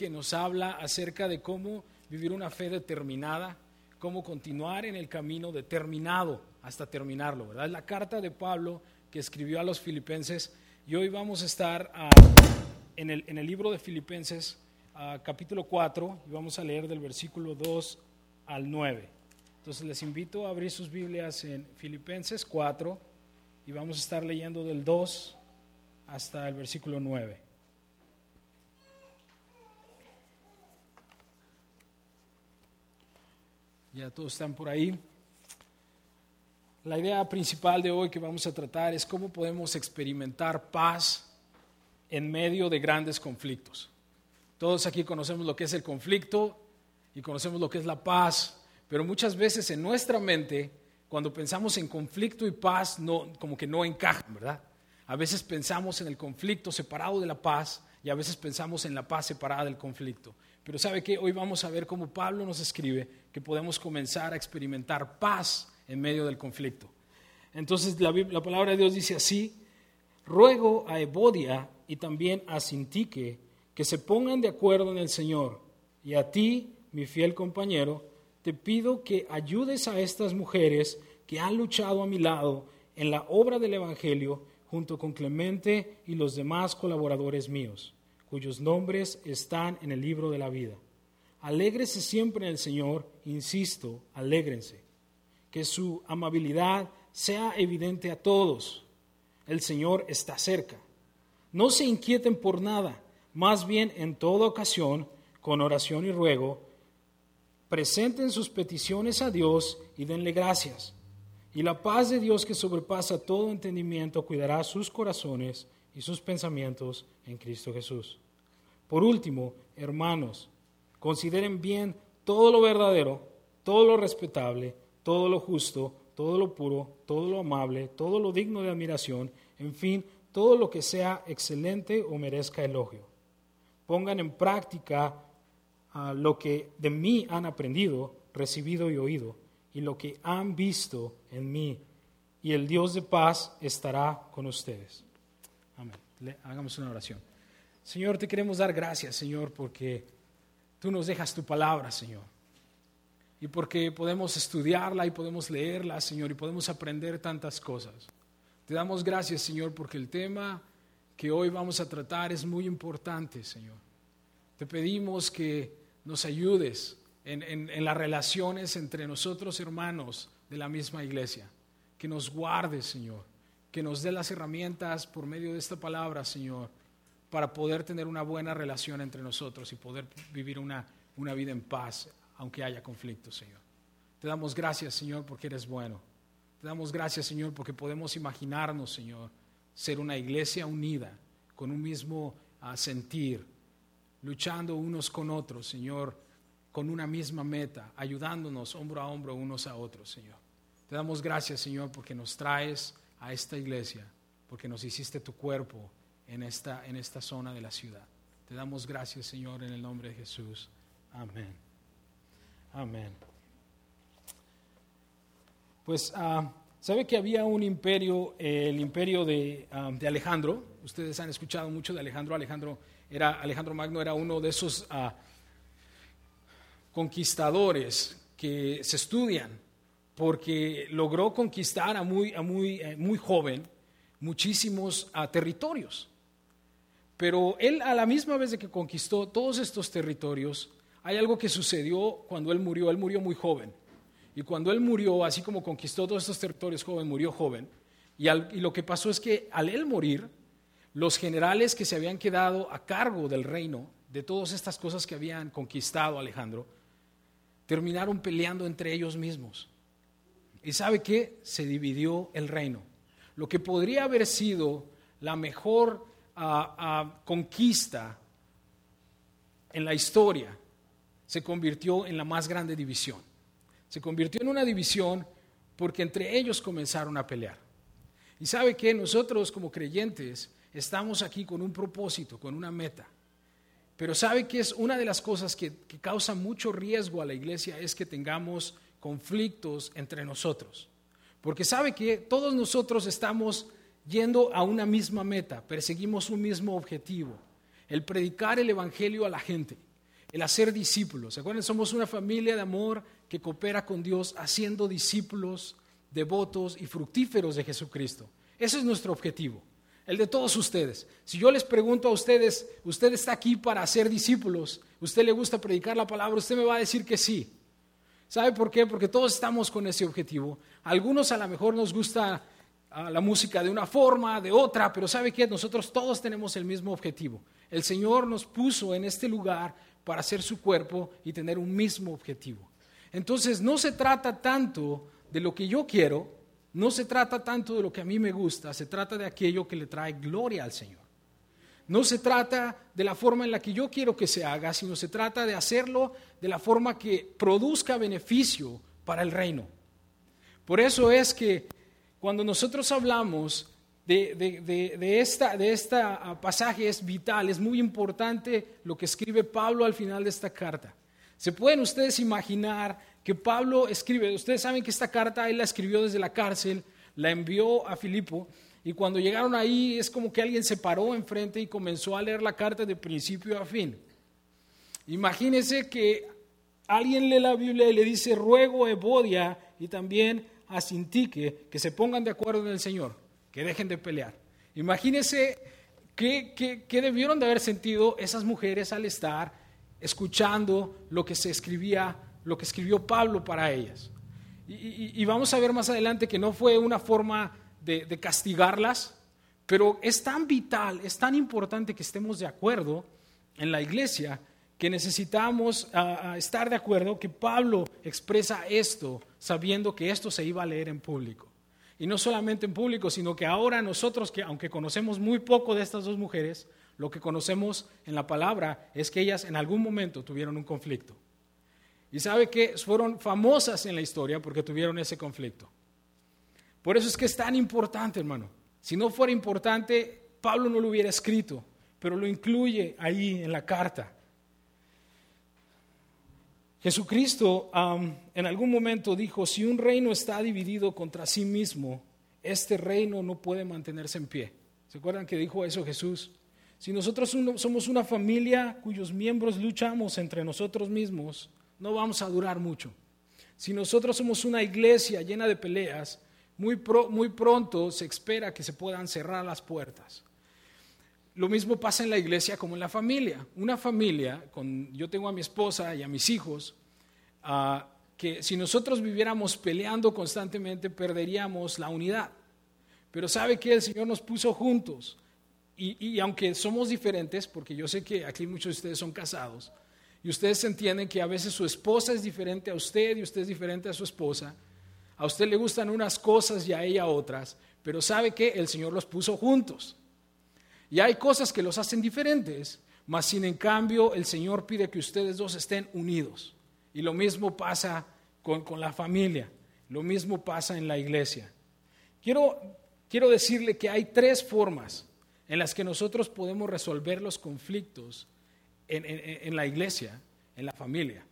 que nos habla acerca de cómo vivir una fe determinada, cómo continuar en el camino determinado hasta terminarlo, ¿verdad? Es la carta de Pablo que escribió a los filipenses y hoy vamos a estar ah, en, el, en, el, libro de Filipenses, ah, capítulo 4, y vamos a leer del versículo 2 al 9. Entonces les invito a abrir sus Biblias en Filipenses 4 y vamos a estar leyendo del 2 hasta el versículo 9. Ya todos están por ahí. La idea principal de hoy que vamos a tratar es cómo podemos experimentar paz en medio de grandes conflictos. Todos aquí conocemos lo que es el conflicto y conocemos lo que es la paz, pero muchas veces en nuestra mente, cuando pensamos en conflicto y paz, no, como que no encajan, ¿verdad? A veces pensamos en el conflicto separado de la paz y a veces pensamos en la paz separada del conflicto. Pero sabe que hoy vamos a ver cómo Pablo nos escribe que podemos comenzar a experimentar paz en medio del conflicto. Entonces la, palabra de Dios dice así, ruego a Evodia y también a Sintique que se pongan de acuerdo en el Señor. Y a ti, mi fiel compañero, te pido que ayudes a estas mujeres que han luchado a mi lado en la obra del Evangelio junto con Clemente y los demás colaboradores míos, cuyos nombres están en el libro de la vida. Alégrese siempre en el Señor, insisto, alégrense que su amabilidad sea evidente a todos. El Señor está cerca. No se inquieten por nada, más bien en toda ocasión, con oración y ruego, presenten sus peticiones a Dios y denle gracias. Y la paz de Dios que sobrepasa todo entendimiento cuidará sus corazones y sus pensamientos en Cristo Jesús. Por último, hermanos, consideren bien todo lo verdadero, todo lo respetable, todo lo justo, todo lo puro, todo lo amable, todo lo digno de admiración, en fin, todo lo que sea excelente o merezca elogio. Pongan en práctica ah, lo que de mí han aprendido, recibido y oído, y lo que han visto en mí, y el Dios de paz estará con ustedes. Hagamos una oración. Señor, te queremos dar gracias, Señor, porque tú nos dejas tu palabra, Señor y porque podemos estudiarla y podemos leerla, Señor, y podemos aprender tantas cosas. Te damos gracias, Señor, porque el tema que hoy vamos a tratar es muy importante, Señor. Te pedimos que nos ayudes en, las relaciones entre nosotros, hermanos de la misma iglesia. Que nos guardes, Señor. Que nos dé las herramientas por medio de esta palabra, Señor, para poder tener una buena relación entre nosotros y poder vivir una, una vida en paz aunque haya conflicto, Señor. Te damos gracias, Señor, porque eres bueno. Te damos gracias, Señor, porque podemos imaginarnos, Señor, ser una iglesia unida, con un mismo ah, sentir, luchando unos con otros, Señor, con una misma meta, ayudándonos hombro a hombro unos a otros, Señor. Te damos gracias, Señor, porque nos traes a esta iglesia, porque nos hiciste tu cuerpo en esta, en esta zona de la ciudad. Te damos gracias, Señor, en el nombre de Jesús. Amén. Amén. Pues, ah, ¿sabe que había un imperio, el imperio ah, de, Alejandro? Ustedes han escuchado mucho de Alejandro. Alejandro, era, Alejandro Magno era uno de esos ah, conquistadores que se estudian porque logró conquistar a muy, muy, eh, muy joven muchísimos territorios. Pero él a la misma vez de que conquistó todos estos territorios, hay algo que sucedió cuando él murió. Él murió muy joven. Y cuando él murió, así como conquistó todos estos territorios joven, murió joven. Y, lo que pasó es que al él morir, los generales que se habían quedado a cargo del reino, de todas estas cosas que habían conquistado Alejandro, terminaron peleando entre ellos mismos. ¿Y sabe qué? Se dividió el reino. Lo que podría haber sido la mejor ah, ah, conquista en la historia se convirtió en la más grande división. Se convirtió en una división porque entre ellos comenzaron a pelear. Y sabe que nosotros como creyentes estamos aquí con un propósito, con una meta. Pero sabe que es una de las cosas que, que causa mucho riesgo a la iglesia es que tengamos conflictos entre nosotros. Porque sabe que todos nosotros estamos yendo a una misma meta, perseguimos un mismo objetivo, el predicar el Evangelio a la gente. el hacer discípulos. ¿Se acuerdan? Somos una familia de amor que coopera con Dios haciendo discípulos devotos y fructíferos de Jesucristo. Ese es nuestro objetivo, el de todos ustedes. Si yo les pregunto a ustedes, usted está aquí para hacer discípulos, usted le gusta predicar la palabra, usted me va a decir que sí. ¿Sabe por qué? Porque todos estamos con ese objetivo. algunos a lo mejor nos gusta ah, la música de una forma, de otra, pero ¿sabe qué? Nosotros todos tenemos el mismo objetivo. El Señor nos puso en este lugar para hacer su cuerpo y tener un mismo objetivo. Entonces no se trata tanto de lo que yo quiero, no se trata tanto de lo que a mí me gusta, se trata de aquello que le trae gloria al Señor. No se trata de la forma en la que yo quiero que se haga, sino se trata de hacerlo de la forma que produzca beneficio para el reino. Por eso es que cuando nosotros hablamos de, esta, de esta pasaje es vital, es muy importante lo que escribe Pablo al final de esta carta. ¿Se pueden ustedes imaginar que Pablo escribe? Ustedes saben que esta carta él la escribió desde la cárcel, la envió a Filipo, y cuando llegaron ahí es como que alguien se paró enfrente y comenzó a leer la carta de principio a fin. Imagínense que alguien lee la Biblia y le dice, ruego a Evodia y también a Sintique que se pongan de acuerdo en el Señor que dejen de pelear. Imagínense qué, qué, debieron de haber sentido esas mujeres al estar escuchando lo que se escribía, lo que escribió Pablo para ellas. Y, vamos a ver más adelante que no fue una forma de, castigarlas, pero es tan vital, es tan importante que estemos de acuerdo en la iglesia que necesitamos estar de acuerdo que Pablo expresa esto sabiendo que esto se iba a leer en público. Y no solamente en público, sino que ahora nosotros, que aunque conocemos muy poco de estas dos mujeres, lo que conocemos en la palabra es que ellas en algún momento tuvieron un conflicto. Y sabe que fueron famosas en la historia porque tuvieron ese conflicto. Por eso es que es tan importante, hermano. Si no fuera importante, Pablo no lo hubiera escrito, pero lo incluye ahí en la carta. Jesucristo en algún momento dijo, si un reino está dividido contra sí mismo, este reino no puede mantenerse en pie. ¿Se acuerdan que dijo eso Jesús? Si nosotros somos una familia cuyos miembros luchamos entre nosotros mismos, no vamos a durar mucho. Si nosotros somos una iglesia llena de peleas, muy, muy pronto se espera que se puedan cerrar las puertas. Lo mismo pasa en la iglesia como en la familia. Una familia, con, yo tengo a mi esposa y a mis hijos, ah, que si nosotros viviéramos peleando constantemente perderíamos la unidad. Pero sabe que el Señor nos puso juntos. Y, y, aunque somos diferentes, porque yo sé que aquí muchos de ustedes son casados, y ustedes entienden que a veces su esposa es diferente a usted y usted es diferente a su esposa, a usted le gustan unas cosas y a ella otras, pero sabe que el Señor los puso juntos. Y hay cosas que los hacen diferentes, mas sin en cambio el Señor pide que ustedes dos estén unidos. Y lo mismo pasa con, la familia, lo mismo pasa en la iglesia. Quiero, quiero decirle que hay tres formas en las que nosotros podemos resolver los conflictos en, la iglesia, en la familia.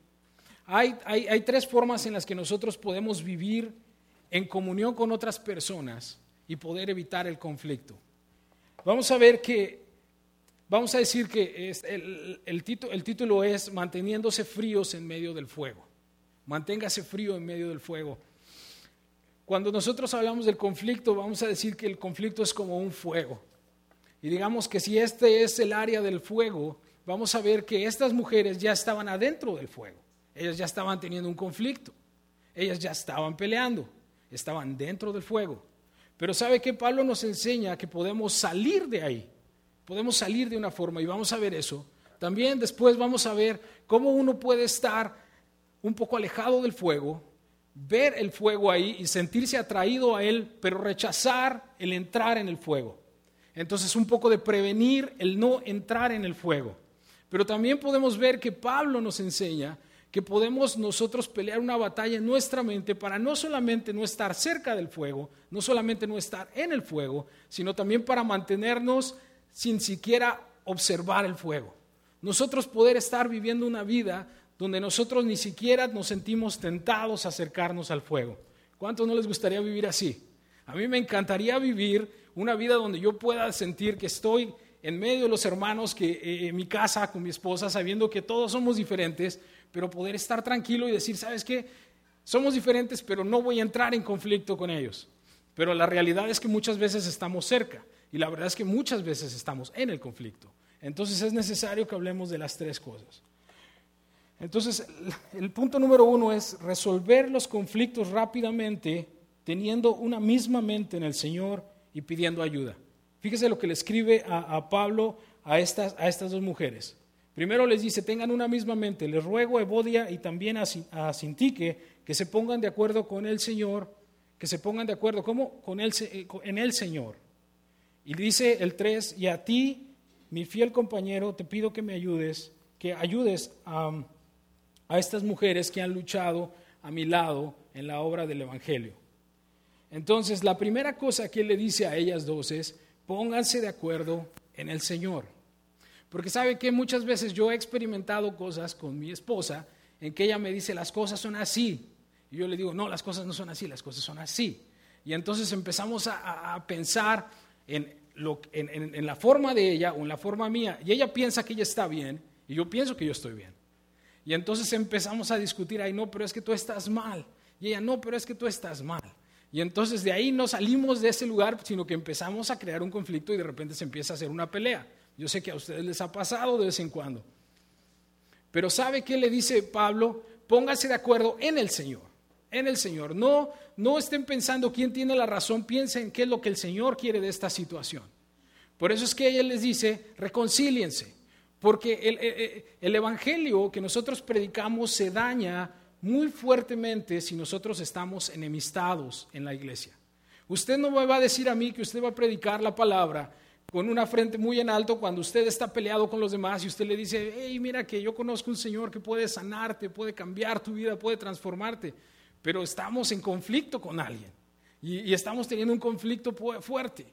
Hay, hay, tres formas en las que nosotros podemos vivir en comunión con otras personas y poder evitar el conflicto. Vamos a ver que, vamos a decir que el, el, título, el título es Manteniéndose fríos en medio del fuego. Manténgase frío en medio del fuego. Cuando nosotros hablamos del conflicto, vamos a decir que el conflicto es como un fuego. Y digamos que si este es el área del fuego, vamos a ver que estas mujeres ya estaban adentro del fuego. Ellas ya estaban teniendo un conflicto. Ellas ya estaban peleando. Estaban dentro del fuego. Pero ¿sabe que Pablo nos enseña que podemos salir de ahí? Podemos salir de una forma y vamos a ver eso. También después vamos a ver cómo uno puede estar un poco alejado del fuego, ver el fuego ahí y sentirse atraído a él, pero rechazar el entrar en el fuego. Entonces un poco de prevenir el no entrar en el fuego. Pero también podemos ver que Pablo nos enseña que podemos nosotros pelear una batalla en nuestra mente para no solamente no estar cerca del fuego, no solamente no estar en el fuego, sino también para mantenernos sin siquiera observar el fuego. Nosotros poder estar viviendo una vida donde nosotros ni siquiera nos sentimos tentados a acercarnos al fuego. ¿Cuántos no les gustaría vivir así? A mí me encantaría vivir una vida donde yo pueda sentir que estoy en medio de los hermanos que eh, en mi casa con mi esposa, sabiendo que todos somos diferentes, pero poder estar tranquilo y decir, ¿sabes qué? Somos diferentes, pero no voy a entrar en conflicto con ellos. Pero la realidad es que muchas veces estamos cerca y la verdad es que muchas veces estamos en el conflicto. Entonces es necesario que hablemos de las tres cosas. Entonces, el punto número uno es resolver los conflictos rápidamente teniendo una misma mente en el Señor y pidiendo ayuda. Fíjese lo que le escribe a, Pablo a estas, a estas dos mujeres. Primero les dice, tengan una misma mente. Les ruego a Evodia y también a, Sintique que se pongan de acuerdo con el Señor, que se pongan de acuerdo ¿cómo? Con el, eh, en el Señor. Y dice el 3, y a ti, mi fiel compañero, te pido que me ayudes, que ayudes a, a estas mujeres que han luchado a mi lado en la obra del Evangelio. Entonces, la primera cosa que él le dice a ellas dos es, pónganse de acuerdo en el Señor. Porque sabe que muchas veces yo he experimentado cosas con mi esposa en que ella me dice, las cosas son así. Y yo le digo, no, las cosas no son así, las cosas son así. Y entonces empezamos a, pensar en, en la forma de ella o en la forma mía. Y ella piensa que ella está bien y yo pienso que yo estoy bien. Y entonces empezamos a discutir, ay, no, pero es que tú estás mal. Y ella, no, pero es que tú estás mal. Y entonces de ahí no salimos de ese lugar, sino que empezamos a crear un conflicto y de repente se empieza a hacer una pelea. Yo sé que a ustedes les ha pasado de vez en cuando. Pero ¿sabe qué le dice Pablo? Póngase de acuerdo en el Señor, en el Señor. No, no estén pensando quién tiene la razón, piensen qué es lo que el Señor quiere de esta situación. Por eso es que ella les dice, reconcíliense, porque el, el Evangelio que nosotros predicamos se daña muy fuertemente si nosotros estamos enemistados en la iglesia. Usted no me va a decir a mí que usted va a predicar la palabra con una frente muy en alto cuando usted está peleado con los demás y usted le dice, hey, mira que yo conozco un Señor que puede sanarte, puede cambiar tu vida, puede transformarte, pero estamos en conflicto con alguien y, estamos teniendo un conflicto fuerte.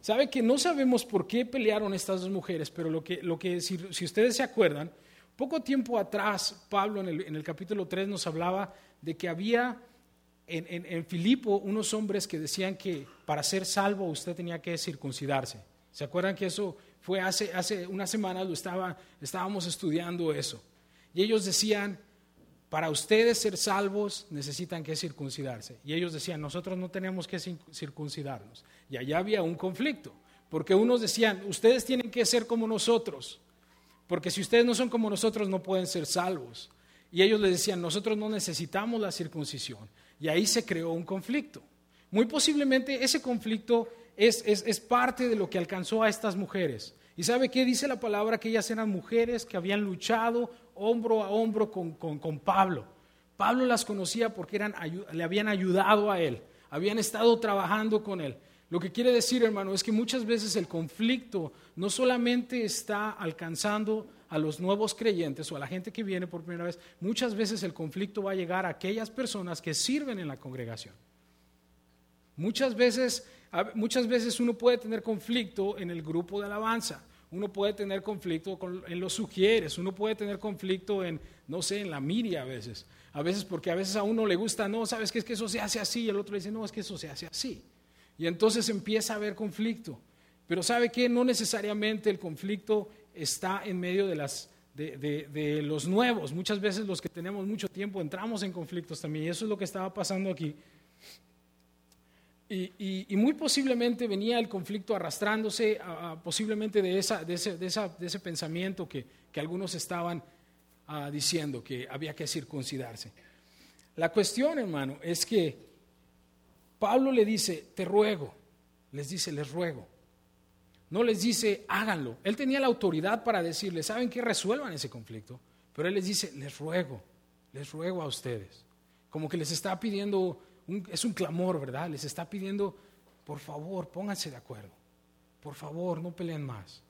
Sabe que no sabemos por qué pelearon estas dos mujeres, pero lo que, lo que si ustedes se acuerdan, poco tiempo atrás, Pablo en el, capítulo 3 nos hablaba de que había en, Filipo unos hombres que decían que para ser salvo usted tenía que circuncidarse. ¿Se acuerdan que eso fue hace, hace unas semanas, lo estaba, estábamos estudiando eso? Y ellos decían, para ustedes ser salvos necesitan que circuncidarse. Y ellos decían, nosotros no tenemos que circuncidarnos. Y allá había un conflicto, porque unos decían, ustedes tienen que ser como nosotros. Porque si ustedes no son como nosotros, no pueden ser salvos. Y ellos les decían, nosotros no necesitamos la circuncisión. Y ahí se creó un conflicto. Muy posiblemente ese conflicto es, parte de lo que alcanzó a estas mujeres. ¿Y sabe qué dice la palabra? Que ellas eran mujeres que habían luchado hombro a hombro con, Pablo. Pablo las conocía porque eran, le habían ayudado a él, habían estado trabajando con él. Lo que quiere decir, hermano, es que muchas veces el conflicto no solamente está alcanzando a los nuevos creyentes o a la gente que viene por primera vez, muchas veces el conflicto va a llegar a aquellas personas que sirven en la congregación. Muchas veces, muchas veces uno puede tener conflicto en el grupo de alabanza, uno puede tener conflicto en los sugieres, uno puede tener conflicto en, no sé, en la miria a veces. A veces porque a veces a uno le gusta, no, sabes que es que eso se hace así, y el otro le dice, no, es que eso se hace así. Y entonces empieza a haber conflicto. Pero ¿sabe qué? No necesariamente el conflicto está en medio de, las, de, los nuevos. Muchas veces los que tenemos mucho tiempo entramos en conflictos también. Y eso es lo que estaba pasando aquí. Y, muy posiblemente venía el conflicto arrastrándose posiblemente de, esa, de, ese, de, ese, pensamiento que, algunos estaban ah, diciendo que había que circuncidarse. La cuestión, hermano, es que Pablo le dice, te ruego, les dice, les ruego. No les dice, háganlo. Él tenía la autoridad para decirle, ¿saben qué? Resuelvan ese conflicto. Pero él les dice, les ruego, les ruego a ustedes. Como que les está pidiendo, es un clamor, ¿verdad? Les está pidiendo, por favor, pónganse de acuerdo. Por favor, no peleen más.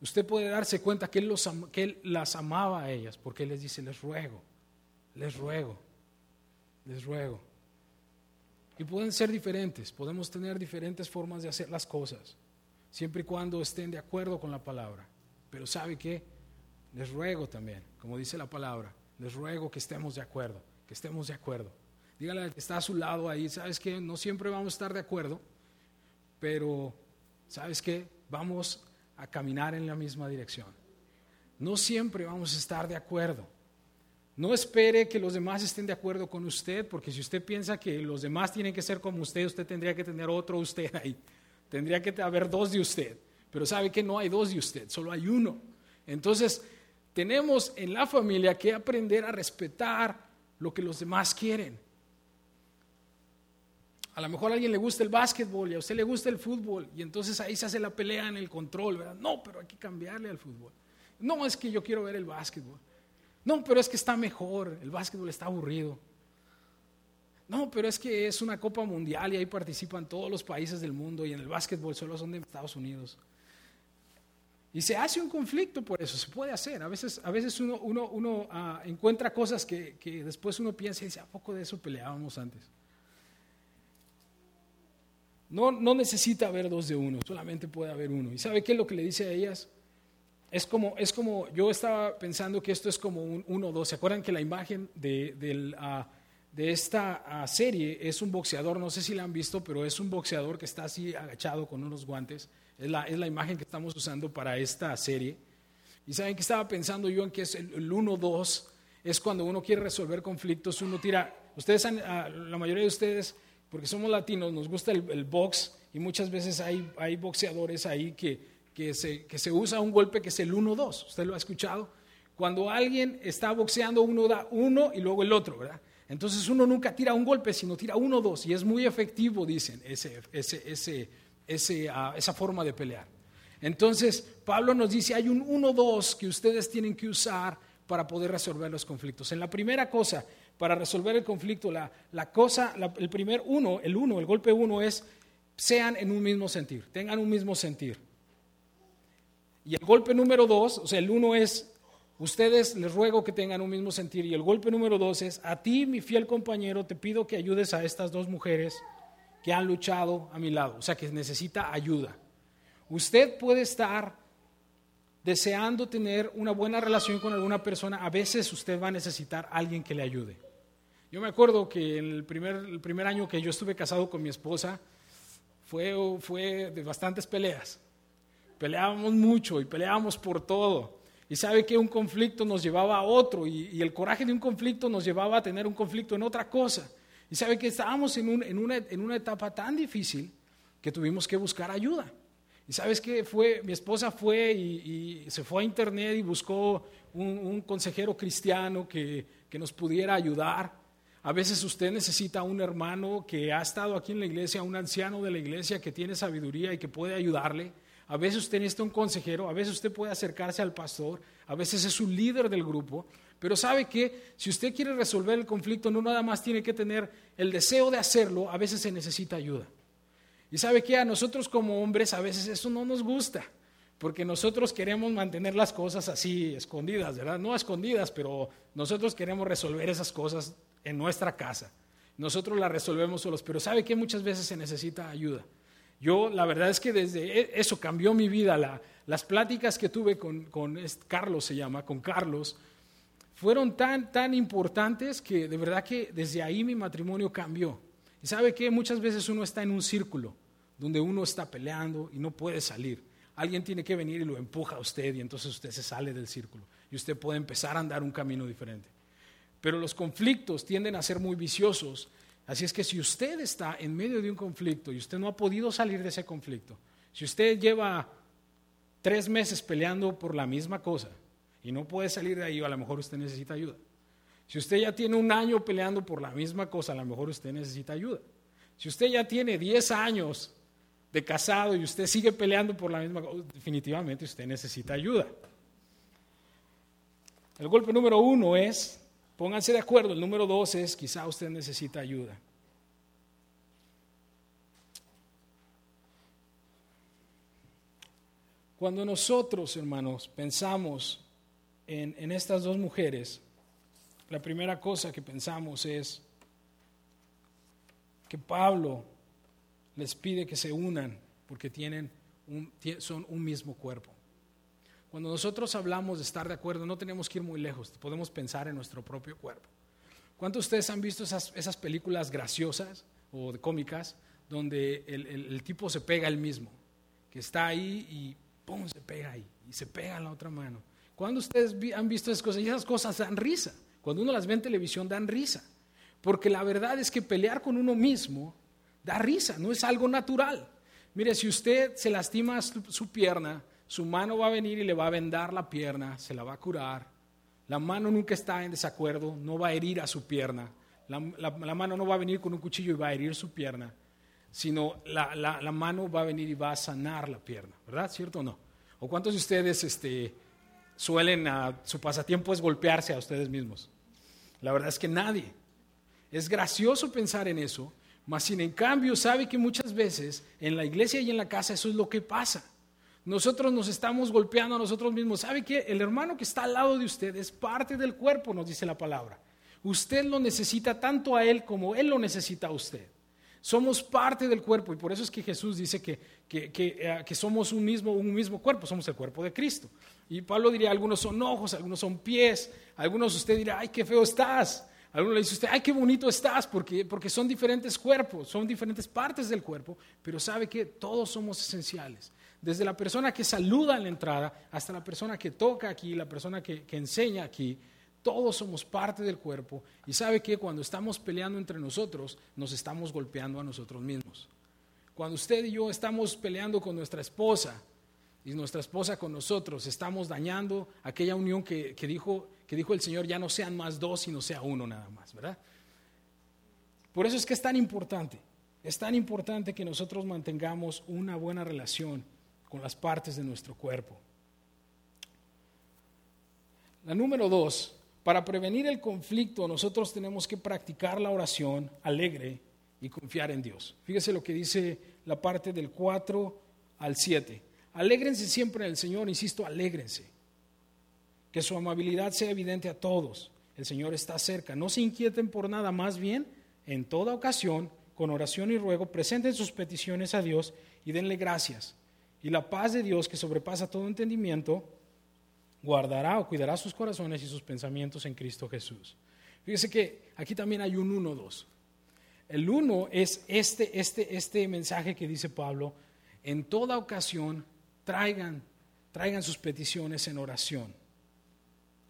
Usted puede darse cuenta que él, los, que él las amaba a ellas, porque él les dice, les ruego, les ruego, les ruego. Y pueden ser diferentes, podemos tener diferentes formas de hacer las cosas, siempre y cuando estén de acuerdo con la palabra. Pero ¿sabe qué? Les ruego también, como dice la palabra, les ruego que estemos de acuerdo, que estemos de acuerdo. Dígale que está a su lado ahí, ¿sabes qué? No siempre vamos a estar de acuerdo, pero ¿sabes qué? vamos a caminar en la misma dirección. No siempre vamos a estar de acuerdo. No espere que los demás estén de acuerdo con usted, porque si usted piensa que los demás tienen que ser como usted, usted tendría que tener otro usted ahí. Tendría que haber dos de usted. Pero sabe que no hay dos de usted, solo hay uno. Entonces, tenemos en la familia que aprender a respetar lo que los demás quieren. A lo mejor a alguien le gusta el básquetbol y a usted le gusta el fútbol y entonces ahí se hace la pelea en el control, ¿verdad? No, pero hay que cambiarle al fútbol. No, es que yo quiero ver el básquetbol. No, pero es que está mejor, el básquetbol está aburrido. No, pero es que es una Copa Mundial y ahí participan todos los países del mundo y en el básquetbol solo son de Estados Unidos. Y se hace un conflicto por eso, se puede hacer. A veces, a veces uno, ah, encuentra cosas que, que, después uno piensa y dice, ¿a poco de eso peleábamos antes? No, no necesita haber dos de uno, solamente puede haber uno. ¿Y sabe qué es lo que le dice a ellas? Es como, es como, yo estaba pensando que esto es como un uno dos. ¿Se acuerdan que la imagen de, uh, de esta uh, serie es un boxeador? No sé si la han visto, pero es un boxeador que está así agachado con unos guantes. Es la, es la imagen que estamos usando para esta serie. Y saben que estaba pensando yo en que es el, el 1-2, es cuando uno quiere resolver conflictos, uno tira, ustedes, han, uh, la mayoría de ustedes, porque somos latinos, nos gusta el, el box y muchas veces hay, hay boxeadores ahí que que se, que se usa un golpe que es el 1-2. ¿Usted lo ha escuchado? Cuando alguien está boxeando, uno da uno y luego el otro, ¿verdad? Entonces uno nunca tira un golpe, sino tira uno, dos. Y es muy efectivo, dicen, ese, ese, ese, ese uh, esa forma de pelear. Entonces, Pablo nos dice, hay un 1-2 que ustedes tienen que usar para poder resolver los conflictos. En la primera cosa, para resolver el conflicto, la, la cosa, el primer uno, el uno, el golpe uno es, sean en un mismo sentir, tengan un mismo sentir. Y el golpe número dos, o sea, el uno es, ustedes les ruego que tengan un mismo sentir. Y el golpe número dos es, a ti, mi fiel compañero, te pido que ayudes a estas dos mujeres que han luchado a mi lado, o sea, que necesita ayuda. Usted puede estar deseando tener una buena relación con alguna persona, a veces usted va a necesitar a alguien que le ayude. Yo me acuerdo que en el primer, primer año que yo estuve casado con mi esposa, fue, fue de bastantes peleas. Peleábamos mucho y peleábamos por todo. Y sabe que un conflicto nos llevaba a otro y, el coraje de un conflicto nos llevaba a tener un conflicto en otra cosa. Y sabe que estábamos en, una, etapa tan difícil que tuvimos que buscar ayuda. Y sabes que fue, mi esposa fue y, se fue a internet y buscó un, consejero cristiano que, que, nos pudiera ayudar. A veces usted necesita un hermano que ha estado aquí en la iglesia, un anciano de la iglesia que tiene sabiduría y que puede ayudarle. A veces usted necesita un consejero, a veces usted puede acercarse al pastor, a veces es un líder del grupo, pero sabe que si usted quiere resolver el conflicto, no nada más tiene que tener el deseo de hacerlo, a veces se necesita ayuda. Y sabe que a nosotros como hombres a veces eso no nos gusta, porque nosotros queremos mantener las cosas así escondidas, ¿verdad? No escondidas, pero nosotros queremos resolver esas cosas en nuestra casa. Nosotros las resolvemos solos, pero sabe que muchas veces se necesita ayuda. Yo, la verdad es que desde e, eso cambió mi vida. las pláticas que tuve con, Carlos, se llama, con Carlos, fueron tan, tan importantes que de verdad que desde ahí mi matrimonio cambió. Y sabe que muchas veces uno está en un círculo donde uno está peleando y no puede salir. Alguien tiene que venir y lo empuja a usted y entonces usted se sale del círculo y usted puede empezar a andar un camino diferente. Pero los conflictos tienden a ser muy viciosos Así es que si usted está en medio de un conflicto y usted no ha podido salir de ese conflicto, si usted lleva tres meses peleando por la misma cosa y no puede salir de ahí, a lo mejor usted necesita ayuda. Si usted ya tiene un año peleando por la misma cosa, a lo mejor usted necesita ayuda. Si usted ya tiene 10 años de casado y usted sigue peleando por la misma cosa, definitivamente usted necesita ayuda. El golpe número uno es Pónganse de acuerdo, el número dos es, quizá usted necesita ayuda. Cuando nosotros, hermanos, pensamos en, en, estas dos mujeres, la primera cosa que pensamos es que Pablo les pide que se unan porque tienen un, son un mismo cuerpo. Cuando nosotros hablamos de estar de acuerdo, no tenemos que ir muy lejos, podemos pensar en nuestro propio cuerpo. ¿Cuántos de ustedes han visto esas, esas películas graciosas o cómicas donde el, el, tipo se pega él mismo? que está ahí y ¡pum! se pega ahí y se pega en la otra mano. Cuando ustedes han visto esas cosas? Y esas cosas dan risa. Cuando uno las ve en televisión dan risa. Porque la verdad es que pelear con uno mismo da risa, no es algo natural. Mire, si usted se lastima su, pierna, su mano va a venir y le va a vendar la pierna, se la va a curar. La mano nunca está en desacuerdo, no va a herir a su pierna. La, mano no va a venir con un cuchillo y va a herir su pierna, sino la, la, mano va a venir y va a sanar la pierna, ¿verdad? ¿Cierto o no? ¿O cuántos de ustedes este, suelen, su pasatiempo es golpearse a ustedes mismos? La verdad es que nadie. Es gracioso pensar en eso, mas sin en cambio sabe que muchas veces en la iglesia y en la casa eso es lo que pasa. Nosotros nos estamos golpeando a nosotros mismos. ¿Sabe que el hermano que está al lado de usted es parte del cuerpo, nos dice la palabra? Usted lo necesita tanto a él como él lo necesita a usted. Somos parte del cuerpo y por eso es que Jesús dice que, que, que, eh, somos un mismo, un mismo cuerpo, somos el cuerpo de Cristo. Y Pablo diría, algunos son ojos, algunos son pies, algunos usted dirá, ay, qué feo estás. Algunos le dice usted, ay, qué bonito estás, porque, porque son diferentes cuerpos, son diferentes partes del cuerpo, pero sabe que todos somos esenciales. Desde la persona que saluda en la entrada hasta la persona que toca aquí, la persona que, que enseña aquí, todos somos parte del cuerpo y sabe que cuando estamos peleando entre nosotros, nos estamos golpeando a nosotros mismos. Cuando usted y yo estamos peleando con nuestra esposa y nuestra esposa con nosotros, estamos dañando aquella unión que, que dijo que dijo el Señor, ya no sean más dos, sino sea uno nada más, ¿verdad? Por eso es que es tan importante, es tan importante que nosotros mantengamos una buena relación con las partes de nuestro cuerpo. La número dos, para prevenir el conflicto nosotros tenemos que practicar la oración alegre y confiar en Dios. Fíjese lo que dice la parte del 4 al 7. Alégrense siempre en el Señor, insisto, alégrense que su amabilidad sea evidente a todos. El Señor está cerca. No se inquieten por nada, más bien, en toda ocasión, con oración y ruego, presenten sus peticiones a Dios y denle gracias. Y la paz de Dios, que sobrepasa todo entendimiento, guardará o cuidará sus corazones y sus pensamientos en Cristo Jesús. Fíjese que aquí también hay un 1-2. El 1 es este, este, este mensaje que dice Pablo, en toda ocasión traigan, traigan sus peticiones en oración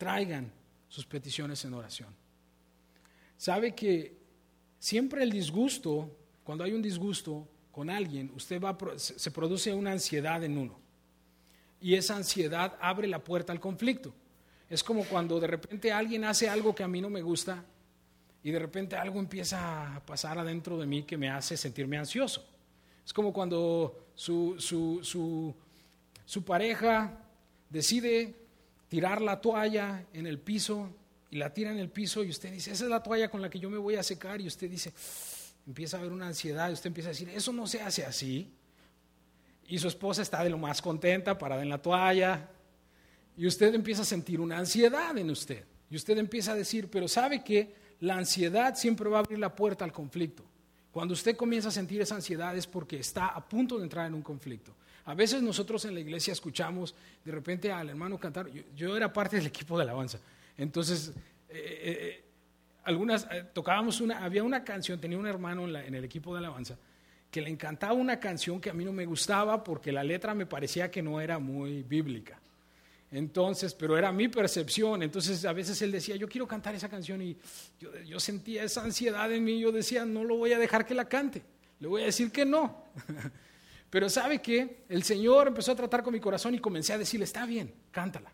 traigan sus peticiones en oración. Sabe que siempre el disgusto, cuando hay un disgusto con alguien, usted va se produce una ansiedad en uno. Y esa ansiedad abre la puerta al conflicto. Es como cuando de repente alguien hace algo que a mí no me gusta y de repente algo empieza a pasar adentro de mí que me hace sentirme ansioso. Es como cuando su, su, su, su pareja decide tirar la toalla en el piso y la tira en el piso y usted dice, esa es la toalla con la que yo me voy a secar y usted dice, empieza a haber una ansiedad y usted empieza a decir, eso no se hace así. Y su esposa está de lo más contenta, parada en la toalla, y usted empieza a sentir una ansiedad en usted. Y usted empieza a decir, pero sabe que la ansiedad siempre va a abrir la puerta al conflicto. Cuando usted comienza a sentir esa ansiedad es porque está a punto de entrar en un conflicto. A veces nosotros en la iglesia escuchamos de repente al hermano cantar, yo, era parte del equipo de alabanza, entonces eh, eh, eh, algunas, tocábamos una, había una canción, tenía un hermano en, el equipo de alabanza, que le encantaba una canción que a mí no me gustaba porque la letra me parecía que no era muy bíblica. Entonces, pero era mi percepción. Entonces, a veces él decía, yo quiero cantar esa canción y yo, sentía esa ansiedad en mí. Yo decía, no lo voy a dejar que la cante. Le voy a decir que no. Pero sabe que el Señor empezó a tratar con mi corazón y comencé a decirle, está bien, cántala.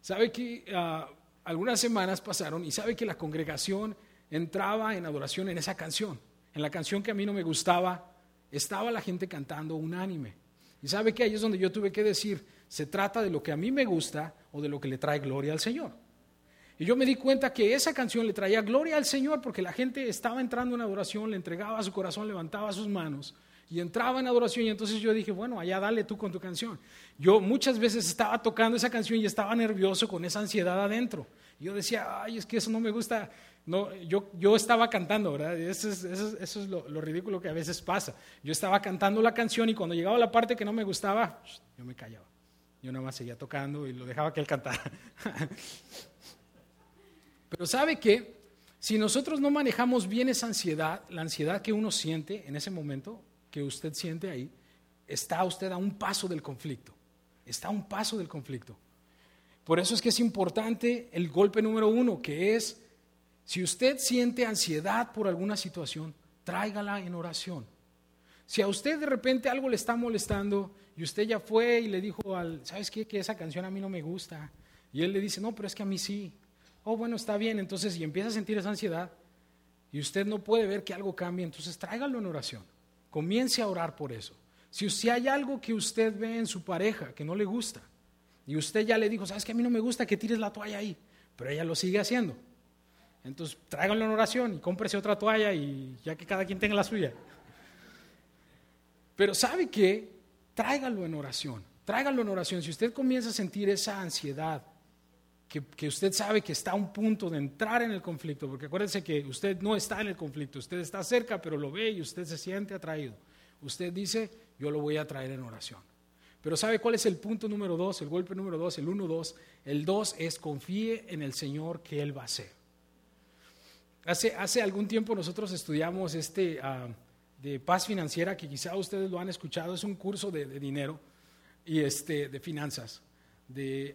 Sabe que ah, algunas semanas pasaron y sabe que la congregación entraba en adoración en esa canción. En la canción que a mí no me gustaba, estaba la gente cantando unánime. Y sabe que ahí es donde yo tuve que decir, se trata de lo que a mí me gusta o de lo que le trae gloria al Señor. Y yo me di cuenta que esa canción le traía gloria al Señor porque la gente estaba entrando en adoración, le entregaba su corazón, levantaba sus manos y entraba en adoración y entonces yo dije, bueno, allá dale tú con tu canción. Yo muchas veces estaba tocando esa canción y estaba nervioso con esa ansiedad adentro. yo decía, ay, es que eso no me gusta. No, yo, yo estaba cantando, ¿verdad? Eso es, eso es, lo, lo, ridículo que a veces pasa. Yo estaba cantando la canción y cuando llegaba la parte que no me gustaba, yo me callaba. Yo nada más seguía tocando y lo dejaba que él cantara. Pero ¿sabe qué? Si nosotros no manejamos bien esa ansiedad, la ansiedad que uno siente en ese momento, que usted siente ahí, está usted a un paso del conflicto. Está a un paso del conflicto. Por eso es que es importante el golpe número uno, que es, si usted siente ansiedad por alguna situación, tráigala en oración. Si a usted de repente algo le está molestando y usted ya fue y le dijo al, ¿sabes qué? Que esa canción a mí no me gusta. Y él le dice, no, pero es que a mí sí. Oh, bueno, está bien. Entonces, si empieza a sentir esa ansiedad y usted no puede ver que algo cambie, entonces tráigalo en oración. Comience a orar por eso. Si, si hay algo que usted ve en su pareja que no le gusta y usted ya le dijo, ¿sabes que a mí no me gusta que tires la toalla ahí? Pero ella lo sigue haciendo. Entonces, tráigalo en oración y cómprese otra toalla y ya que cada quien tenga la suya. Pero ¿sabe qué? Tráigalo en oración. Tráigalo en oración. Si usted comienza a sentir esa ansiedad, que, usted sabe que está a un punto de entrar en el conflicto, porque acuérdense que usted no está en el conflicto, usted está cerca, pero lo ve y usted se siente atraído. Usted dice, yo lo voy a traer en oración. Pero ¿sabe cuál es el punto número dos, el golpe número dos, el uno, dos? El dos es confíe en el Señor que Él va a hacer. Hace, hace algún tiempo nosotros estudiamos este... Ah, de paz financiera, que quizá ustedes lo han escuchado, es un curso de, dinero y este, de finanzas, de,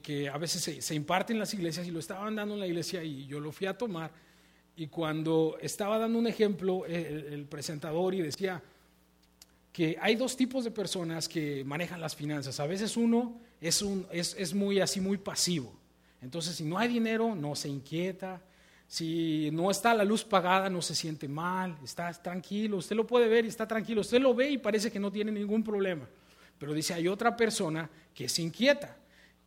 que, a veces se, se, imparte en las iglesias y lo estaban dando en la iglesia y yo lo fui a tomar y cuando estaba dando un ejemplo el, presentador y decía que hay dos tipos de personas que manejan las finanzas. A veces uno es, un, es, es muy así, muy pasivo. Entonces, si no hay dinero, no se inquieta, si no está la luz pagada, no se siente mal, está tranquilo, usted lo puede ver y está tranquilo, usted lo ve y parece que no tiene ningún problema. Pero dice, hay otra persona que se inquieta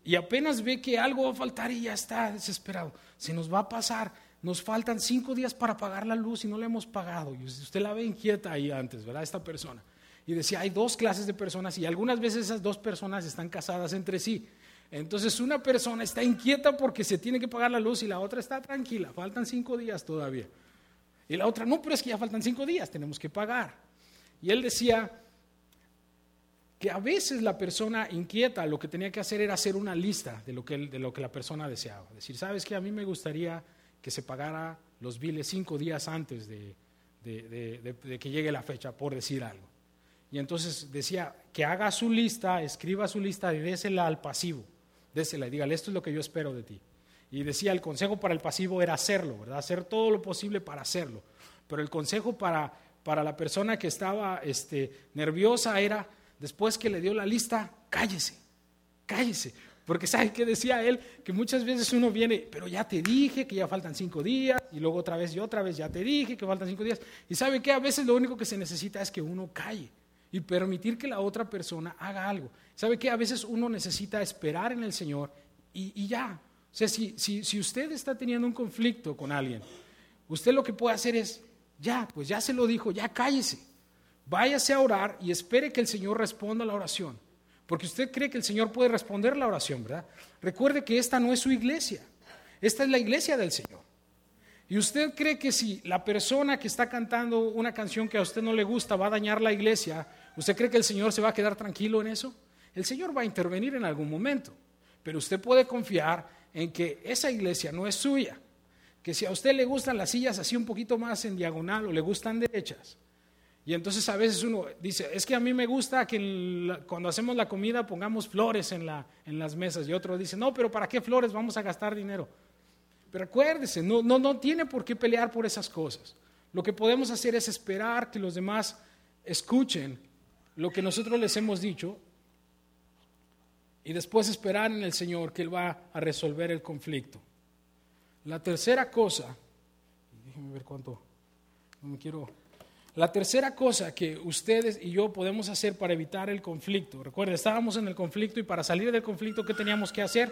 y apenas ve que algo va a faltar y ya está desesperado. Se nos va a pasar, nos faltan cinco días para pagar la luz y no la hemos pagado. Y usted la ve inquieta ahí antes, ¿verdad? Esta persona. Y decía, hay dos clases de personas y algunas veces esas dos personas están casadas entre sí. Entonces una persona está inquieta porque se tiene que pagar la luz y la otra está tranquila, faltan cinco días todavía. Y la otra, no, pero es que ya faltan cinco días, tenemos que pagar. Y él decía que a veces la persona inquieta lo que tenía que hacer era hacer una lista de lo que, de lo que la persona deseaba. Decir, ¿sabes qué? A mí me gustaría que se pagara los biles cinco días antes de, de que llegue la fecha, por decir algo. Y entonces decía que haga su lista, escriba su lista y désela al pasivo désela y dígale, esto es lo que yo espero de ti. Y decía, el consejo para el pasivo era hacerlo, ¿verdad? Hacer todo lo posible para hacerlo. Pero el consejo para, para la persona que estaba este, nerviosa era, después que le dio la lista, cállese, cállese. Porque sabe que decía él que muchas veces uno viene, pero ya te dije que ya faltan cinco días, y luego otra vez y otra vez ya te dije que faltan cinco días. Y sabe que a veces lo único que se necesita es que uno calle y permitir que la otra persona haga algo. ¿Sabe qué? A veces uno necesita esperar en el Señor y, ya. O sea, si, si, usted está teniendo un conflicto con alguien, usted lo que puede hacer es, ya, pues ya se lo dijo, ya cállese. Váyase a orar y espere que el Señor responda a la oración. Porque usted cree que el Señor puede responder la oración, ¿verdad? Recuerde que esta no es su iglesia. Esta es la iglesia del Señor. ¿Y usted cree que si la persona que está cantando una canción que a usted no le gusta va a dañar la iglesia, ¿usted cree que el Señor se va a quedar tranquilo en eso? El Señor va a intervenir en algún momento, pero usted puede confiar en que esa iglesia no es suya, que si a usted le gustan las sillas así un poquito más en diagonal o le gustan derechas, y entonces a veces uno dice, es que a mí me gusta que cuando hacemos la comida pongamos flores en, la, en las mesas, y otro dice, no, pero ¿para qué flores? Vamos a gastar dinero. Pero acuérdese, no, no, no tiene por qué pelear por esas cosas. Lo que podemos hacer es esperar que los demás escuchen lo que nosotros les hemos dicho y después esperar en el Señor que Él va a resolver el conflicto. La tercera cosa, déjenme ver cuánto, no me quiero... La tercera cosa que ustedes y yo podemos hacer para evitar el conflicto, recuerden, estábamos en el conflicto y para salir del conflicto, ¿qué teníamos que hacer?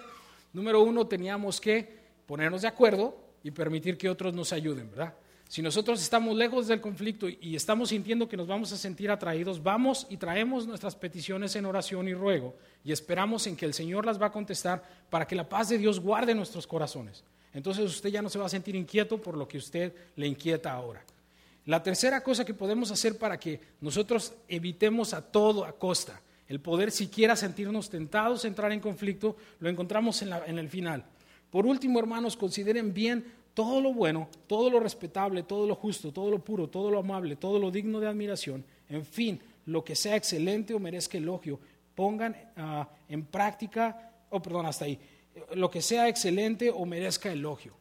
Número uno, teníamos que ponernos de acuerdo y permitir que otros nos ayuden, ¿verdad? Si nosotros estamos lejos del conflicto y estamos sintiendo que nos vamos a sentir atraídos, vamos y traemos nuestras peticiones en oración y ruego y esperamos en que el Señor las va a contestar para que la paz de Dios guarde nuestros corazones. Entonces usted ya no se va a sentir inquieto por lo que usted le inquieta ahora. La tercera cosa que podemos hacer para que nosotros evitemos a todo a costa el poder siquiera sentirnos tentados a entrar en conflicto, lo encontramos en, en el final. Por último, hermanos, consideren bien todo lo bueno, todo lo respetable, todo lo justo, todo lo puro, todo lo amable, todo lo digno de admiración, en fin, lo que sea excelente o merezca elogio, pongan ah, en práctica, oh perdón, hasta ahí, lo que sea excelente o merezca elogio.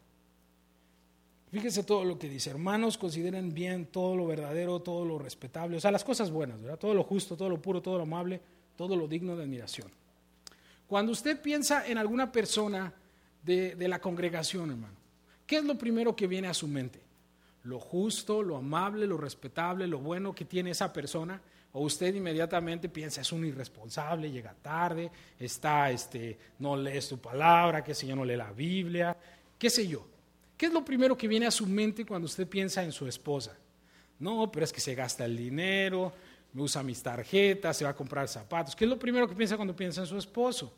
Fíjense todo lo que dice, hermanos, consideren bien todo lo verdadero, todo lo respetable, o sea, las cosas buenas, ¿verdad? Todo lo justo, todo lo puro, todo lo amable, todo lo digno de admiración. Cuando usted piensa en alguna persona de, la congregación, hermano, ¿qué es lo primero que viene a su mente? Lo justo, lo amable, lo respetable, lo bueno que tiene esa persona o usted inmediatamente piensa, es un irresponsable, llega tarde, está, este, no lee su palabra, qué sé yo, no lee la Biblia, qué sé yo. ¿Qué es lo primero que viene a su mente cuando usted piensa en su esposa? No, pero es que se gasta el dinero, me usa mis tarjetas, se va a comprar zapatos. ¿Qué es lo primero que piensa cuando piensa en su esposo?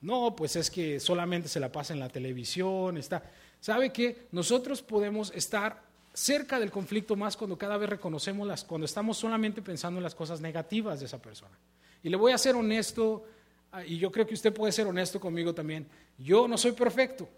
No, pues es que solamente se la pasa en la televisión, está. ¿Sabe qué? Nosotros podemos estar cerca del conflicto más cuando cada vez reconocemos las, cuando estamos solamente pensando en las cosas negativas de esa persona. Y le voy a ser honesto, ah, y yo creo que usted puede ser honesto conmigo también. Yo no soy perfecto.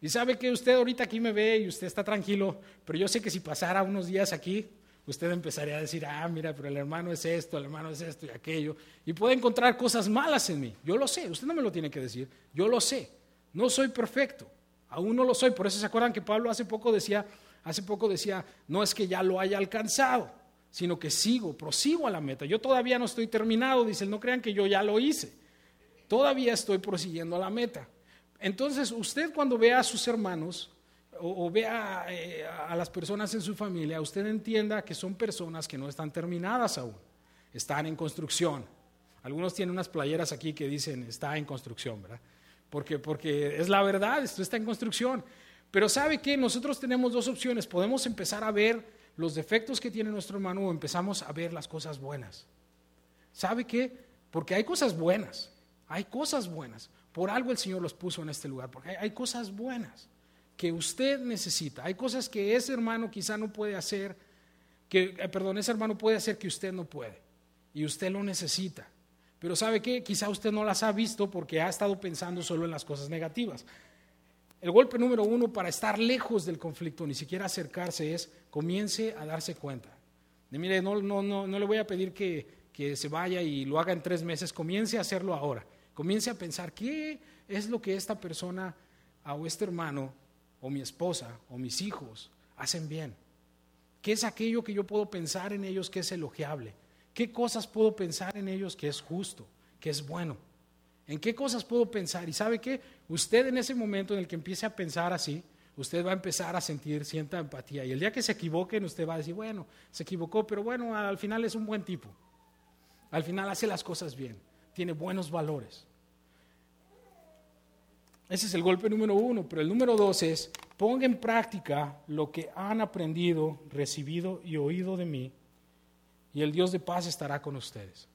Y sabe que usted ahorita aquí me ve y usted está tranquilo, pero yo sé que si pasara unos días aquí, usted empezaría a decir, ah, mira, pero el hermano es esto, el hermano es esto y aquello, y puede encontrar cosas malas en mí. Yo lo sé, usted no me lo tiene que decir, yo lo sé. No soy perfecto, aún no lo soy. Por eso se acuerdan que Pablo hace poco decía, Hace poco decía, no es que ya lo haya alcanzado, sino que sigo, prosigo a la meta. Yo todavía no estoy terminado, dice, no crean que yo ya lo hice. Todavía estoy prosiguiendo a la meta. Entonces, usted cuando vea a sus hermanos o, vea eh, a las personas en su familia, usted entienda que son personas que no están terminadas aún, están en construcción. Algunos tienen unas playeras aquí que dicen está en construcción, ¿verdad? Porque, porque es la verdad, esto está en construcción. Pero sabe que nosotros tenemos dos opciones. Podemos empezar a ver los defectos que tiene nuestro hermano o empezamos a ver las cosas buenas. ¿Sabe qué? Porque hay cosas buenas. Hay cosas buenas. Por algo el Señor los puso en este lugar. Porque hay, cosas buenas que usted necesita. Hay cosas que ese hermano quizá no puede hacer. Que, eh, perdón, ese hermano puede hacer que usted no puede. Y usted lo necesita. Pero ¿sabe qué? Quizá usted no las ha visto porque ha estado pensando solo en las cosas negativas. El golpe número uno para estar lejos del conflicto, ni siquiera acercarse, es comience a darse cuenta. De mire, no, no, no, no le voy a pedir que, que se vaya y lo haga en tres meses, comience a hacerlo ahora. Comience a pensar qué es lo que esta persona o este hermano o mi esposa o mis hijos hacen bien. ¿Qué es aquello que yo puedo pensar en ellos que es elogiable? ¿Qué cosas puedo pensar en ellos que es justo, que es bueno? ¿En qué cosas puedo pensar? Y sabe qué? Usted en ese momento en el que empiece a pensar así, usted va a empezar a sentir cierta empatía. Y el día que se equivoquen, usted va a decir, bueno, se equivocó, pero bueno, al final es un buen tipo. Al final hace las cosas bien, tiene buenos valores. Ese es el golpe número uno, pero el número dos es, ponga en práctica lo que han aprendido, recibido y oído de mí, y el Dios de paz estará con ustedes.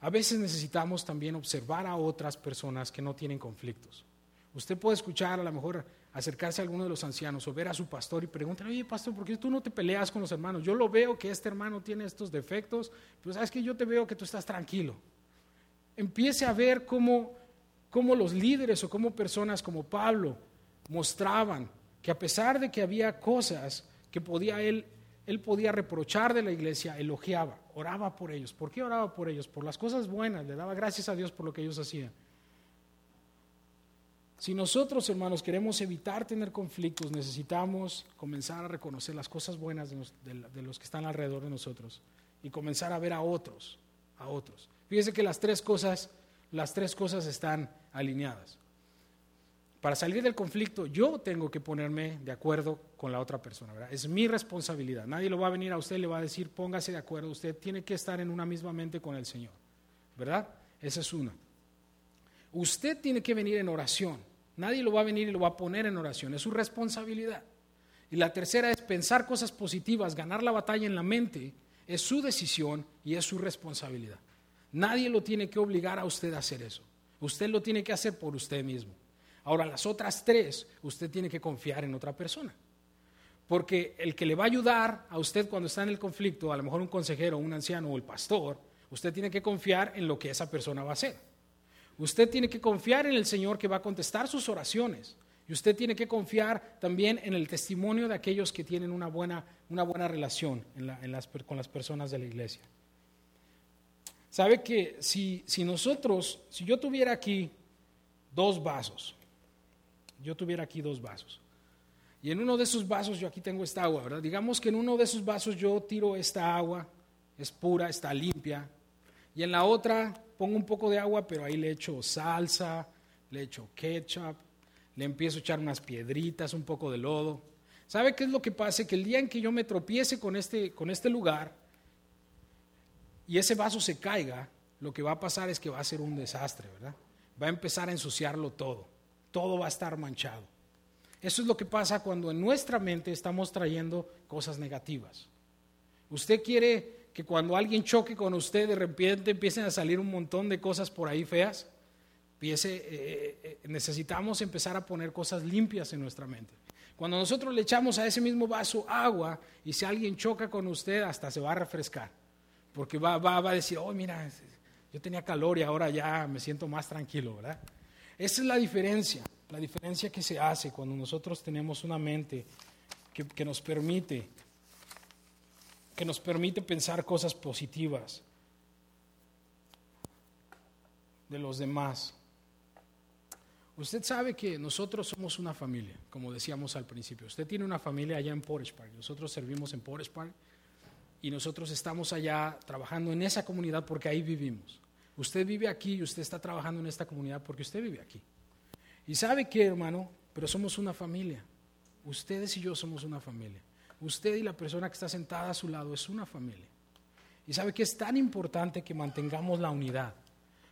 A veces necesitamos también observar a otras personas que no tienen conflictos. Usted puede escuchar, a lo mejor acercarse a alguno de los ancianos o ver a su pastor y preguntarle, oye pastor, ¿por qué tú no te peleas con los hermanos? Yo lo veo que este hermano tiene estos defectos, pero sabes que yo te veo que tú estás tranquilo. Empiece a ver cómo, cómo los líderes o cómo personas como Pablo mostraban que a pesar de que había cosas que podía él él podía reprochar de la iglesia, elogiaba, oraba por ellos. ¿Por qué oraba por ellos? Por las cosas buenas, le daba gracias a Dios por lo que ellos hacían. Si nosotros, hermanos, queremos evitar tener conflictos, necesitamos comenzar a reconocer las cosas buenas de los, que están alrededor de nosotros y comenzar a ver a otros, a otros. Fíjese que las tres cosas, las tres cosas están alineadas. Para salir del conflicto, yo tengo que ponerme de acuerdo con la otra persona, ¿verdad? Es mi responsabilidad. Nadie lo va a venir a usted y le va a decir, póngase de acuerdo, usted tiene que estar en una misma mente con el Señor, ¿verdad? Esa es una. Usted tiene que venir en oración. Nadie lo va a venir y lo va a poner en oración, es su responsabilidad. Y la tercera es pensar cosas positivas, ganar la batalla en la mente, es su decisión y es su responsabilidad. Nadie lo tiene que obligar a usted a hacer eso. Usted lo tiene que hacer por usted mismo. Ahora, las otras tres, usted tiene que confiar en otra persona. Porque el que le va a ayudar a usted cuando está en el conflicto, a lo mejor un consejero, un anciano o el pastor, usted tiene que confiar en lo que esa persona va a hacer. Usted tiene que confiar en el Señor que va a contestar sus oraciones. Y usted tiene que confiar también en el testimonio de aquellos que tienen una buena, una buena relación con las personas de la iglesia. Sabe que si, si nosotros, si yo tuviera aquí dos vasos, yo tuviera aquí dos vasos, y en uno de esos vasos yo aquí tengo esta agua, ¿verdad? Digamos que en uno de esos vasos yo tiro esta agua, es pura, está limpia, y en la otra pongo un poco de agua, pero ahí le echo salsa, le echo ketchup, le empiezo a echar unas piedritas, un poco de lodo. ¿Sabe qué es lo que pasa? Que el día en que yo me tropiece con este, con este lugar y ese vaso se caiga, lo que va a pasar es que va a ser un desastre, ¿verdad? Va a empezar a ensuciarlo todo. Todo va a estar manchado. Eso es lo que pasa cuando en nuestra mente estamos trayendo cosas negativas. Usted quiere que cuando alguien choque con usted, de repente empiecen a salir un montón de cosas por ahí feas. Eh, eh, eh, necesitamos empezar a poner cosas limpias en nuestra mente. Cuando nosotros le echamos a ese mismo vaso agua y si alguien choca con usted, hasta se va a refrescar. Porque va, va, a decir, oh, mira, yo tenía calor y ahora ya me siento más tranquilo, ¿verdad? Esa es la diferencia, la diferencia que se hace cuando nosotros tenemos una mente que, que nos permite que nos permite pensar cosas positivas de los demás. Usted sabe que nosotros somos una familia, como decíamos al principio. Usted tiene una familia allá en Portage Park. Nosotros servimos en Portage Park y nosotros estamos allá trabajando en esa comunidad porque ahí vivimos. Usted vive aquí y usted está trabajando en esta comunidad porque usted vive aquí. Y sabe que, hermano, pero somos una familia. Ustedes y yo somos una familia. Usted y la persona que está sentada a su lado es una familia. Y sabe que es tan importante que mantengamos la unidad,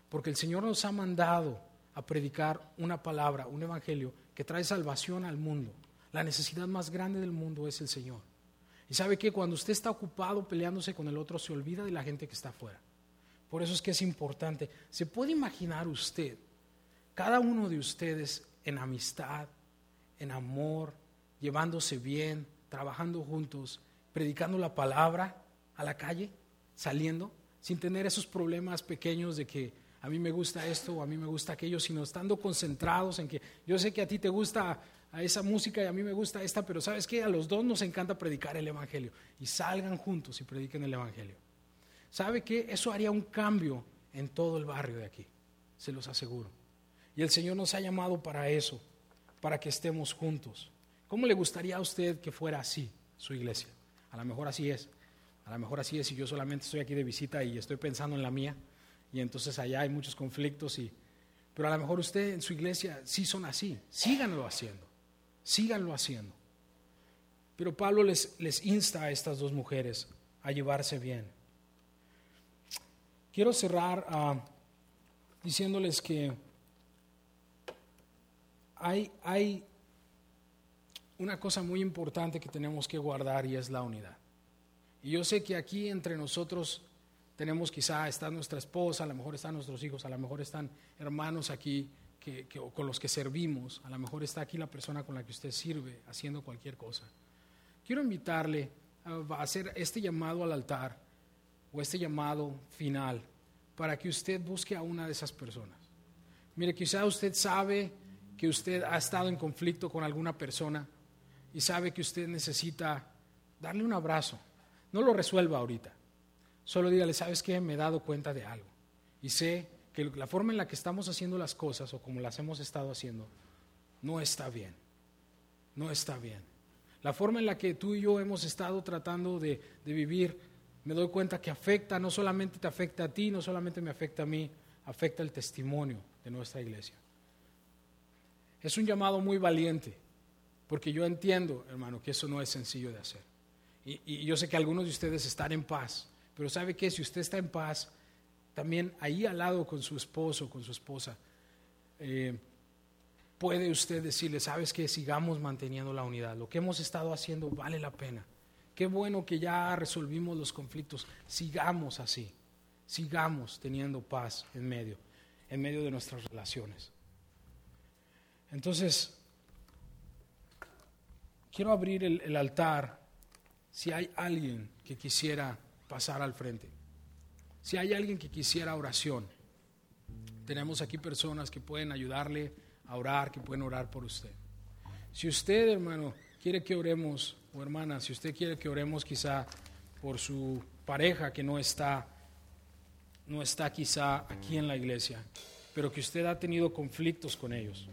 porque el Señor nos ha mandado a predicar una palabra, un evangelio que trae salvación al mundo. La necesidad más grande del mundo es el Señor. Y sabe que cuando usted está ocupado peleándose con el otro, se olvida de la gente que está afuera. Por eso es que es importante. ¿Se puede imaginar usted, cada uno de ustedes en amistad, en amor, llevándose bien, trabajando juntos, predicando la palabra a la calle, saliendo, sin tener esos problemas pequeños de que a mí me gusta esto a mí me gusta aquello, sino estando concentrados en que yo sé que a ti te gusta a esa música y a mí me gusta esta, pero sabes que a los dos nos encanta predicar el Evangelio y salgan juntos y prediquen el Evangelio. ¿Sabe que Eso haría un cambio en todo el barrio de aquí, se los aseguro. Y el Señor nos ha llamado para eso, para que estemos juntos. ¿Cómo le gustaría a usted que fuera así su iglesia? A lo mejor así es. A lo mejor así es y yo solamente estoy aquí de visita y estoy pensando en la mía y entonces allá hay muchos conflictos y pero a lo mejor usted en su iglesia sí son así, síganlo haciendo, síganlo haciendo. Pero Pablo les, les insta a estas dos mujeres a llevarse bien. Quiero cerrar ah, diciéndoles que hay, hay una cosa muy importante que tenemos que guardar y es la unidad. Y yo sé que aquí entre nosotros tenemos quizá, está nuestra esposa, a lo mejor están nuestros hijos, a lo mejor están hermanos aquí que, con los que servimos, a lo mejor está aquí la persona con la que usted sirve haciendo cualquier cosa. Quiero invitarle a hacer este llamado al altar o este llamado final para que usted busque a una de esas personas. Mire, quizá usted sabe que usted ha estado en conflicto con alguna persona y sabe que usted necesita darle un abrazo. No lo resuelva ahorita. Solo dígale, ¿sabes qué? Me he dado cuenta de algo. Y sé que la forma en la que estamos haciendo las cosas o como las hemos estado haciendo no está bien. No está bien. La forma en la que tú y yo hemos estado tratando de, de vivir, me doy cuenta que afecta, no solamente te afecta a ti, no solamente me afecta a mí, afecta el testimonio de nuestra iglesia. Es un llamado muy valiente, porque yo entiendo, hermano, que eso no es sencillo de hacer. Y, y, yo sé que algunos de ustedes están en paz, pero sabe que si usted está en paz, también ahí al lado con su esposo, con su esposa, eh, puede usted decirle, sabes que sigamos manteniendo la unidad. Lo que hemos estado haciendo vale la pena. Qué bueno que ya resolvimos los conflictos. Sigamos así. Sigamos teniendo paz en medio, en medio de nuestras relaciones. Entonces, quiero abrir el, el altar si hay alguien que quisiera pasar al frente. Si hay alguien que quisiera oración, tenemos aquí personas que pueden ayudarle a orar, que pueden orar por usted. Si usted, hermano, quiere que oremos, o hermana, si usted quiere que oremos quizá por su pareja que no está no está quizá aquí en la iglesia, pero que usted ha tenido conflictos con ellos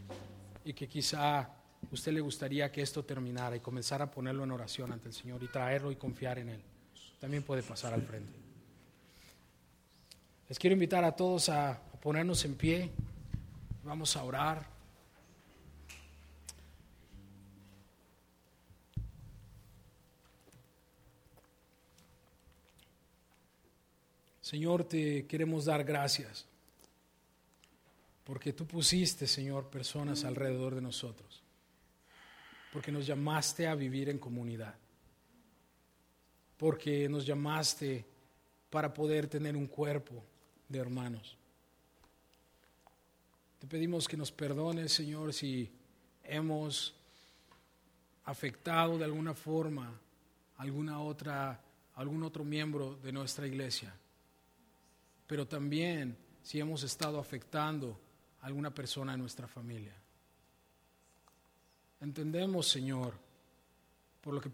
y que quizá usted le gustaría que esto terminara y comenzar a ponerlo en oración ante el Señor y traerlo y confiar en Él. También puede pasar al frente. Les quiero invitar a todos a ponernos en pie. Vamos a orar. Señor, te queremos dar gracias porque tú pusiste, Señor, personas alrededor de nosotros, porque nos llamaste a vivir en comunidad, porque nos llamaste para poder tener un cuerpo de hermanos. Te pedimos que nos perdones, Señor, si hemos afectado de alguna forma alguna otra, algún otro miembro de nuestra iglesia pero también si hemos estado afectando a alguna persona en nuestra familia. Entendemos, Señor, por lo que